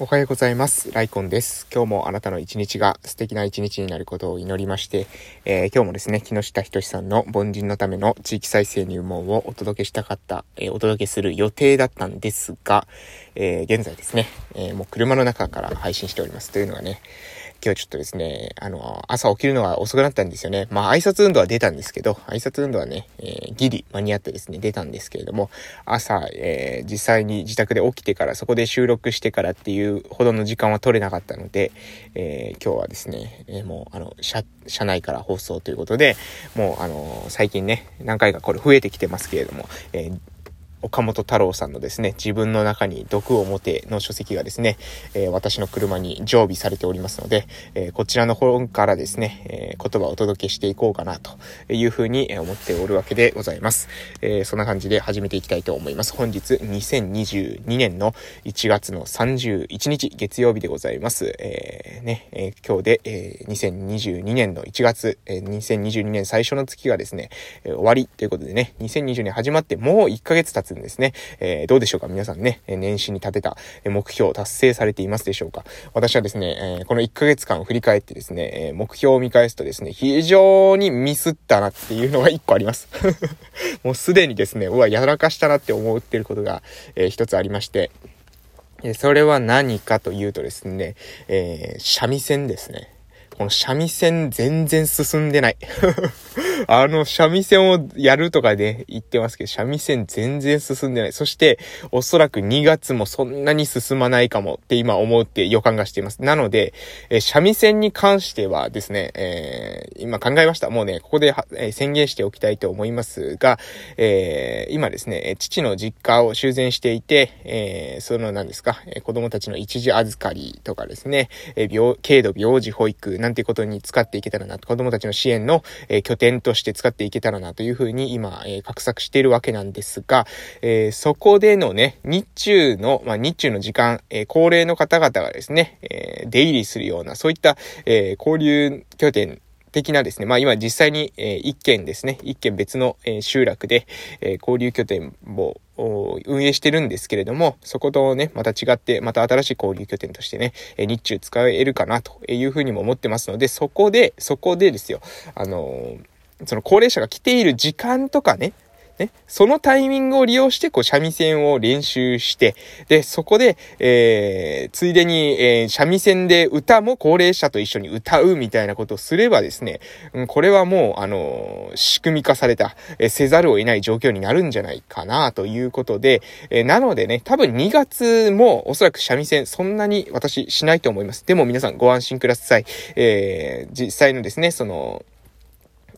おはようございます。ライコンです。今日もあなたの一日が素敵な一日になることを祈りまして、えー、今日もですね、木下仁さんの凡人のための地域再生入門をお届けしたかった、えー、お届けする予定だったんですが、えー、現在ですね、えもう車の中から配信しております。というのがね、今日ちょっとですね、あの、朝起きるのが遅くなったんですよね。まあ、挨拶運動は出たんですけど、挨拶運動はね、えー、ギリ間に合ってですね、出たんですけれども、朝、えー、実際に自宅で起きてから、そこで収録してからっていうほどの時間は取れなかったので、えー、今日はですね、えもう、あの、車、車内から放送ということで、もう、あの、最近ね、何回かこれ増えてきてますけれども、えー岡本太郎さんのですね、自分の中に毒を持ての書籍がですね、えー、私の車に常備されておりますので、えー、こちらの方からですね、えー、言葉をお届けしていこうかなというふうに思っておるわけでございます。えそんな感じで始めていきたいと思います。本日2022年の1月の31日月曜日でございます。えね、え今日で、え2022年の1月、え2022年最初の月がですね、え終わりということでね、2020年始まってもう1ヶ月経つんですね。えー、どうでしょうか？皆さんね、年始に立てた目標達成されていますでしょうか？私はですね、えー、この1ヶ月間を振り返ってですね、え目標を見返すとですね、非常にミスったなっていうのが1個あります。もうすでにですね、うわ、やらかしたなって思ってることが、えー、一つありまして、それは何かというとですね、えー、三味線ですね。この三味線全然進んでない。あの、三味線をやるとかで言ってますけど、三味線全然進んでない。そして、おそらく2月もそんなに進まないかもって今思って予感がしています。なので、え三味線に関してはですね、えー、今考えました。もうね、ここで、えー、宣言しておきたいと思いますが、えー、今ですね、父の実家を修繕していて、えその何ですか、え子供たちの一時預かりとかですね、え病、軽度病児保育なんてことに使っていけたらなと、子供たちの支援の、え拠点として使っていけたらなというふうに今、えー、画策しているわけなんですが、えー、そこでのね、日中の、まあ、日中の時間、えー、高齢の方々がですね、え出入りするような、そういった、え交流拠点的なですね、まあ今実際に、えー、一軒ですね、一軒別の、えー、集落で、えー、交流拠点を運営してるんですけれども、そことね、また違って、また新しい交流拠点としてね、え日中使えるかなというふうにも思ってますので、そこで、そこでですよ、あのその高齢者が来ている時間とかね、ね、そのタイミングを利用して、こう、三味線を練習して、で、そこで、えー、ついでに、えー、三味線で歌も高齢者と一緒に歌うみたいなことをすればですね、うん、これはもう、あのー、仕組み化された、えー、せざるを得ない状況になるんじゃないかな、ということで、えー、なのでね、多分2月もおそらく三味線そんなに私しないと思います。でも皆さんご安心ください。えー、実際のですね、その、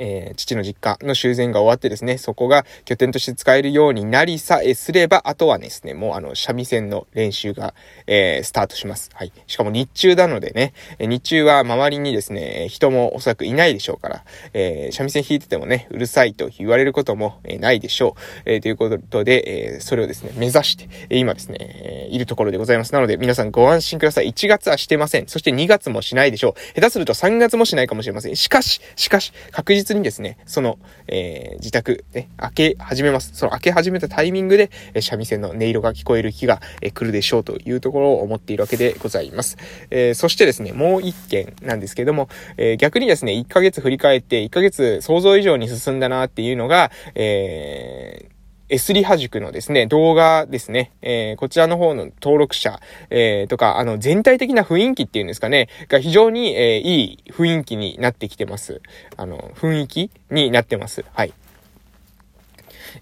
えー、父の実家の修繕が終わってですね、そこが拠点として使えるようになりさえすれば、あとはですね、もうあの、三味線の練習が、えー、スタートします。はい。しかも日中なのでね、日中は周りにですね、人もおそらくいないでしょうから、えー、三味線弾いててもね、うるさいと言われることも、え、ないでしょう。えー、ということで、え、それをですね、目指して、え、今ですね、え、いるところでございます。なので、皆さんご安心ください。1月はしてません。そして2月もしないでしょう。下手すると3月もしないかもしれません。しかし、しかし、確実にですね、その、えー、自宅、ね、開け始めます。その開け始めたタイミングで、え三味線の音色が聞こえる日が、え来るでしょうというところを思っているわけでございます。えー、そしてですね、もう一件なんですけども、えー、逆にですね、1ヶ月振り返って、1ヶ月想像以上に進んだなっていうのが、えー、えすりはじくのですね、動画ですね、えー、こちらの方の登録者、えー、とか、あの、全体的な雰囲気っていうんですかね、が非常に、えー、いい雰囲気になってきてます。あの、雰囲気になってます。はい。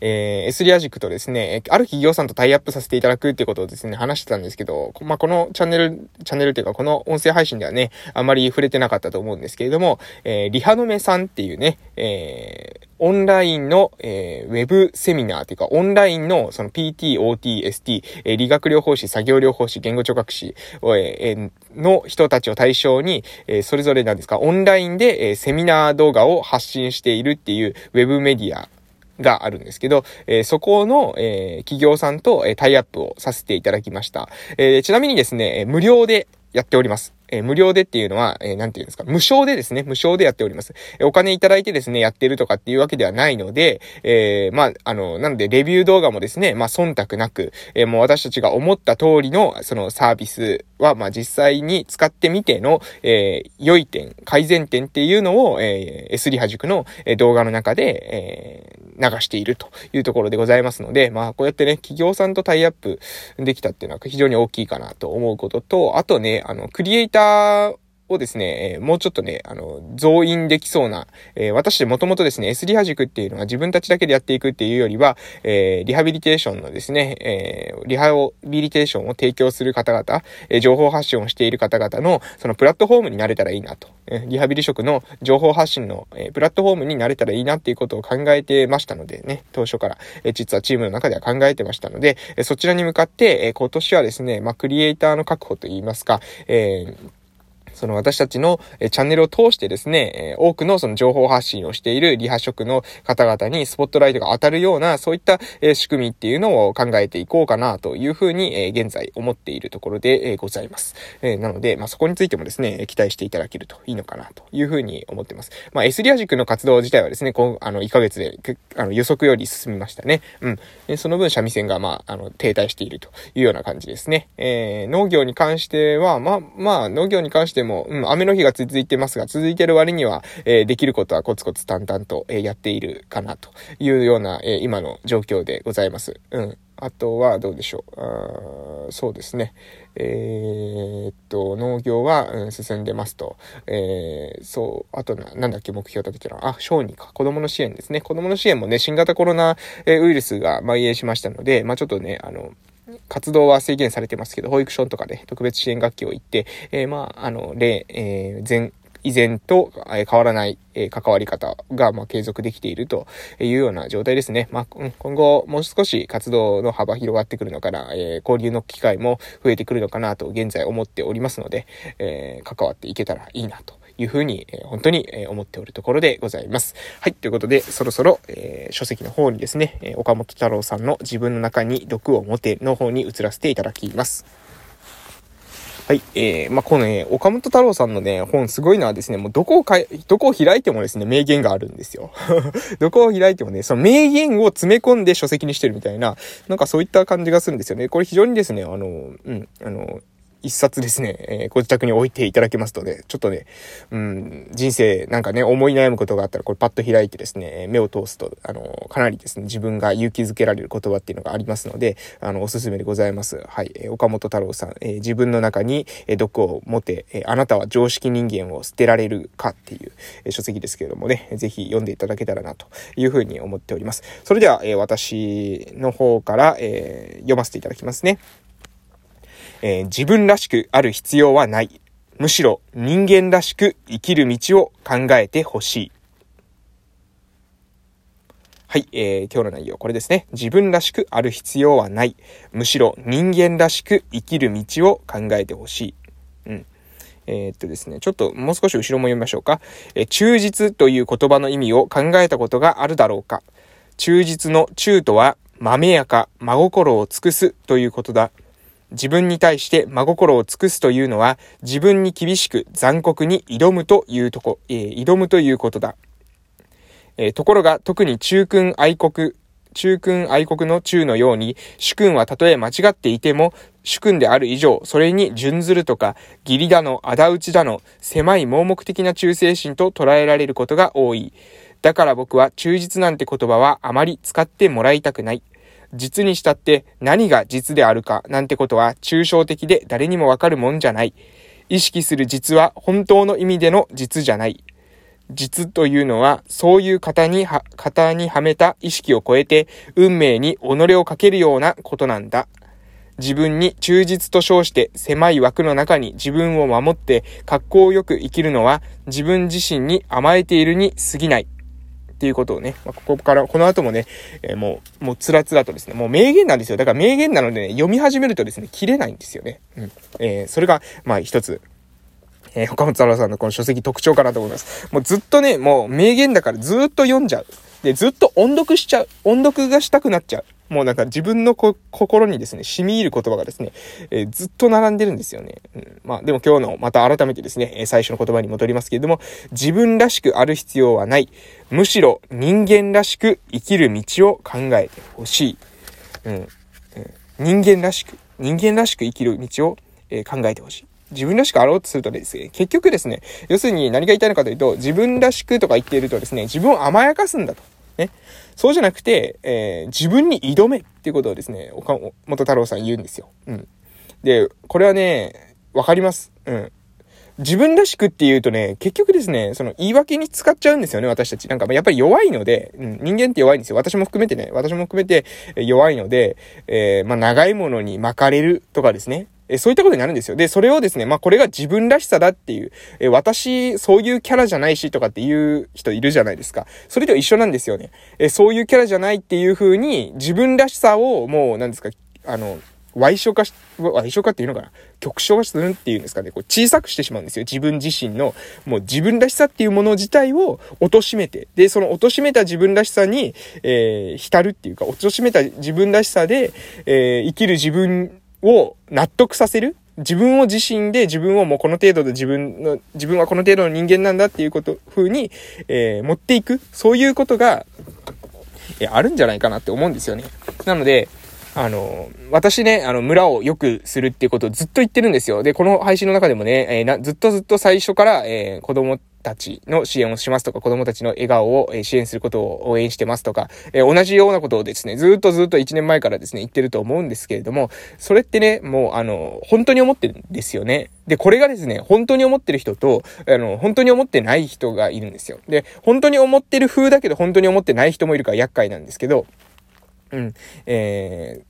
えー、S リア塾とですね、ある企業さんとタイアップさせていただくってことをですね、話してたんですけど、まあ、このチャンネル、チャンネルっていうか、この音声配信ではね、あまり触れてなかったと思うんですけれども、えー、リハノメさんっていうね、えー、オンラインの、えー、ウェブセミナーというか、オンラインのその PT、OT、ST、えー、理学療法士、作業療法士、言語聴覚士、えー、の人たちを対象に、えー、それぞれなんですか、オンラインで、えー、セミナー動画を発信しているっていうウェブメディアがあるんですけど、えー、そこの、えー、企業さんと、えー、タイアップをさせていただきました。えー、ちなみにですね、無料でやっております。えー、無料でっていうのは、えー、なんていうんですか、無償でですね、無償でやっております。えー、お金いただいてですね、やってるとかっていうわけではないので、えー、まあ、あの、なので、レビュー動画もですね、まあ、忖度なく、えー、もう私たちが思った通りの、そのサービスは、まあ、実際に使ってみての、えー、良い点、改善点っていうのを、えー、S リハ塾の、動画の中で、えー、流しているというところでございますので、まあ、こうやってね、企業さんとタイアップできたっていうのは非常に大きいかなと思うことと、あとね、あの、クリエイターをですね、え、もうちょっとね、あの、増員できそうな、えー、私もともとですね、S リハ塾っていうのは自分たちだけでやっていくっていうよりは、えー、リハビリテーションのですね、えー、リハビリテーションを提供する方々、え、情報発信をしている方々の、そのプラットフォームになれたらいいなと。え、リハビリ職の情報発信の、え、プラットフォームになれたらいいなっていうことを考えてましたのでね、当初から、え、実はチームの中では考えてましたので、え、そちらに向かって、え、今年はですね、まあ、クリエイターの確保といいますか、えーその私たちのチャンネルを通してですね、多くのその情報発信をしているリハ職の方々にスポットライトが当たるような、そういった仕組みっていうのを考えていこうかなというふうに現在思っているところでございます。なので、まあ、そこについてもですね、期待していただけるといいのかなというふうに思っています。まあ、S リア塾の活動自体はですね、こう、あの、1ヶ月で、あの、予測より進みましたね。うん。その分、三味線が、まあ、あの、停滞しているというような感じですね。えー、農業に関しては、まあ、まあ、農業に関しても、もうん、雨の日が続いてますが、続いてる割には、えー、できることはコツコツ淡々と、えー、やっているかなというような、えー、今の状況でございます。うん。あとはどうでしょう。あそうですね。えー、っと、農業は、うん、進んでますと。えー、そう、あとな、なんだっけ、目標立ててるのあ、小児か。子供の支援ですね。子供の支援もね、新型コロナえウイルスが蔓延しましたので、まあちょっとね、あの、活動は制限されてますけど、保育所とかで特別支援学級を行って、えー、まあ、あの、例、えー、前、以前と変わらない、関わり方が、ま継続できているというような状態ですね。まあ、今後もう少し活動の幅広がってくるのかな、え交流の機会も増えてくるのかなと現在思っておりますので、え関わっていけたらいいなというふうに、え本当に、え思っておるところでございます。はい、ということで、そろそろ、えー、書籍の方にですね、え岡本太郎さんの自分の中に毒を持ての方に移らせていただきます。はい。えー、まあ、このね、岡本太郎さんのね、本すごいのはですね、もうどこをか、どこを開いてもですね、名言があるんですよ。どこを開いてもね、その名言を詰め込んで書籍にしてるみたいな、なんかそういった感じがするんですよね。これ非常にですね、あの、うん、あの、一冊ですね、えー、ご自宅に置いていただけますので、ちょっとね、うん、人生なんかね、思い悩むことがあったら、これパッと開いてですね、目を通すと、あの、かなりですね、自分が勇気づけられる言葉っていうのがありますので、あの、おすすめでございます。はい、えー、岡本太郎さん、えー、自分の中に、え毒を持て、えあなたは常識人間を捨てられるかっていう、え書籍ですけれどもね、ぜひ読んでいただけたらなというふうに思っております。それでは、え私の方から、え読ませていただきますね。えー、自分らしくある必要はない。むしろ人間らしく生きる道を考えてほしい。はい、えー、今日の内容これですね。自分らしくある必要はない。むしろ人間らしく生きる道を考えてほしい。うん。えー、っとですね、ちょっともう少し後ろも読みましょうか。えー、忠実という言葉の意味を考えたことがあるだろうか。忠実の忠とは、豆やか、真心を尽くすということだ。自分に対して真心を尽くすというのは、自分に厳しく残酷に挑むというとこ、えー、挑むということだ。えー、ところが、特に中君愛国、中君愛国の中のように、主君はたとえ間違っていても、主君である以上、それに準ずるとか、義理だの、仇討ちだの、狭い盲目的な忠誠心と捉えられることが多い。だから僕は忠実なんて言葉はあまり使ってもらいたくない。実にしたって何が実であるかなんてことは抽象的で誰にもわかるもんじゃない。意識する実は本当の意味での実じゃない。実というのは、そういう型には、型にはめた意識を超えて、運命に己をかけるようなことなんだ。自分に忠実と称して狭い枠の中に自分を守って格好よく生きるのは自分自身に甘えているに過ぎない。っていうことをね、まあ、ここから、この後もね、えー、もう、もうつらつらとですね、もう名言なんですよ。だから名言なのでね、読み始めるとですね、切れないんですよね。うん。えー、それが、まあ一つ、えー、岡本太郎さんのこの書籍特徴かなと思います。もうずっとね、もう名言だからずっと読んじゃう。で、ずっと音読しちゃう。音読がしたくなっちゃう。もうなんか自分の心にですね、染み入る言葉がですね、えー、ずっと並んでるんですよね。うん、まあでも今日のまた改めてですね、え最初の言葉に戻りますけれども、自分らしくある必要はない。むしろ人間らしく生きる道を考えてほしい。うん、うん。人間らしく、人間らしく生きる道を、え、考えてほしい。自分らしくあろうとするとですね、結局ですね、要するに何が言いたいのかというと、自分らしくとか言っているとですね、自分を甘やかすんだと。ね。そうじゃなくて、えー、自分に挑めっていうことをですね、岡本太郎さん言うんですよ。うん。で、これはね、わかります。うん。自分らしくって言うとね、結局ですね、その言い訳に使っちゃうんですよね、私たち。なんかやっぱり弱いので、うん、人間って弱いんですよ。私も含めてね、私も含めて弱いので、えー、まあ、長いものに巻かれるとかですね。えそういったことになるんですよ。で、それをですね、まあ、これが自分らしさだっていう、え私、そういうキャラじゃないしとかっていう人いるじゃないですか。それと一緒なんですよね。えそういうキャラじゃないっていう風に、自分らしさをもう、なんですか、あの、歪小化し、歪小化っていうのかな？極小化するっていうんですかね、こう小さくしてしまうんですよ。自分自身の、もう自分らしさっていうもの自体を貶めて、で、その貶めた自分らしさに、えー、浸るっていうか、貶めた自分らしさで、えー、生きる自分を納得させる？自分を自身で自分をもうこの程度で自分の、自分はこの程度の人間なんだっていうこと、風に、えー、持っていく、そういうことが、えあるんじゃないかなって思うんですよね。なので、あの、私ね、あの、村を良くするっていうことをずっと言ってるんですよ。で、この配信の中でもね、えー、なずっとずっと最初から、えー、子供たちの支援をしますとか、子供たちの笑顔を支援することを応援してますとか、えー、同じようなことをですね、ずっとずっと1年前からですね、言ってると思うんですけれども、それってね、もう、あの、本当に思ってるんですよね。で、これがですね、本当に思ってる人と、あの、本当に思ってない人がいるんですよ。で、本当に思ってる風だけど、本当に思ってない人もいるから厄介なんですけど、うん、えー、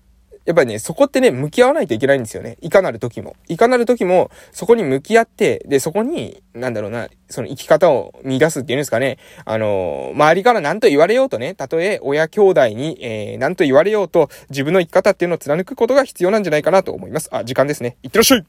やっぱりね、そこってね、向き合わないといけないんですよね。いかなる時も。いかなる時も、そこに向き合って、で、そこに、なんだろうな、その生き方を見出すっていうんですかね。あのー、周りから何と言われようとね、たとえ親兄弟に、えー、何と言われようと、自分の生き方っていうのを貫くことが必要なんじゃないかなと思います。あ、時間ですね。いってらっしゃい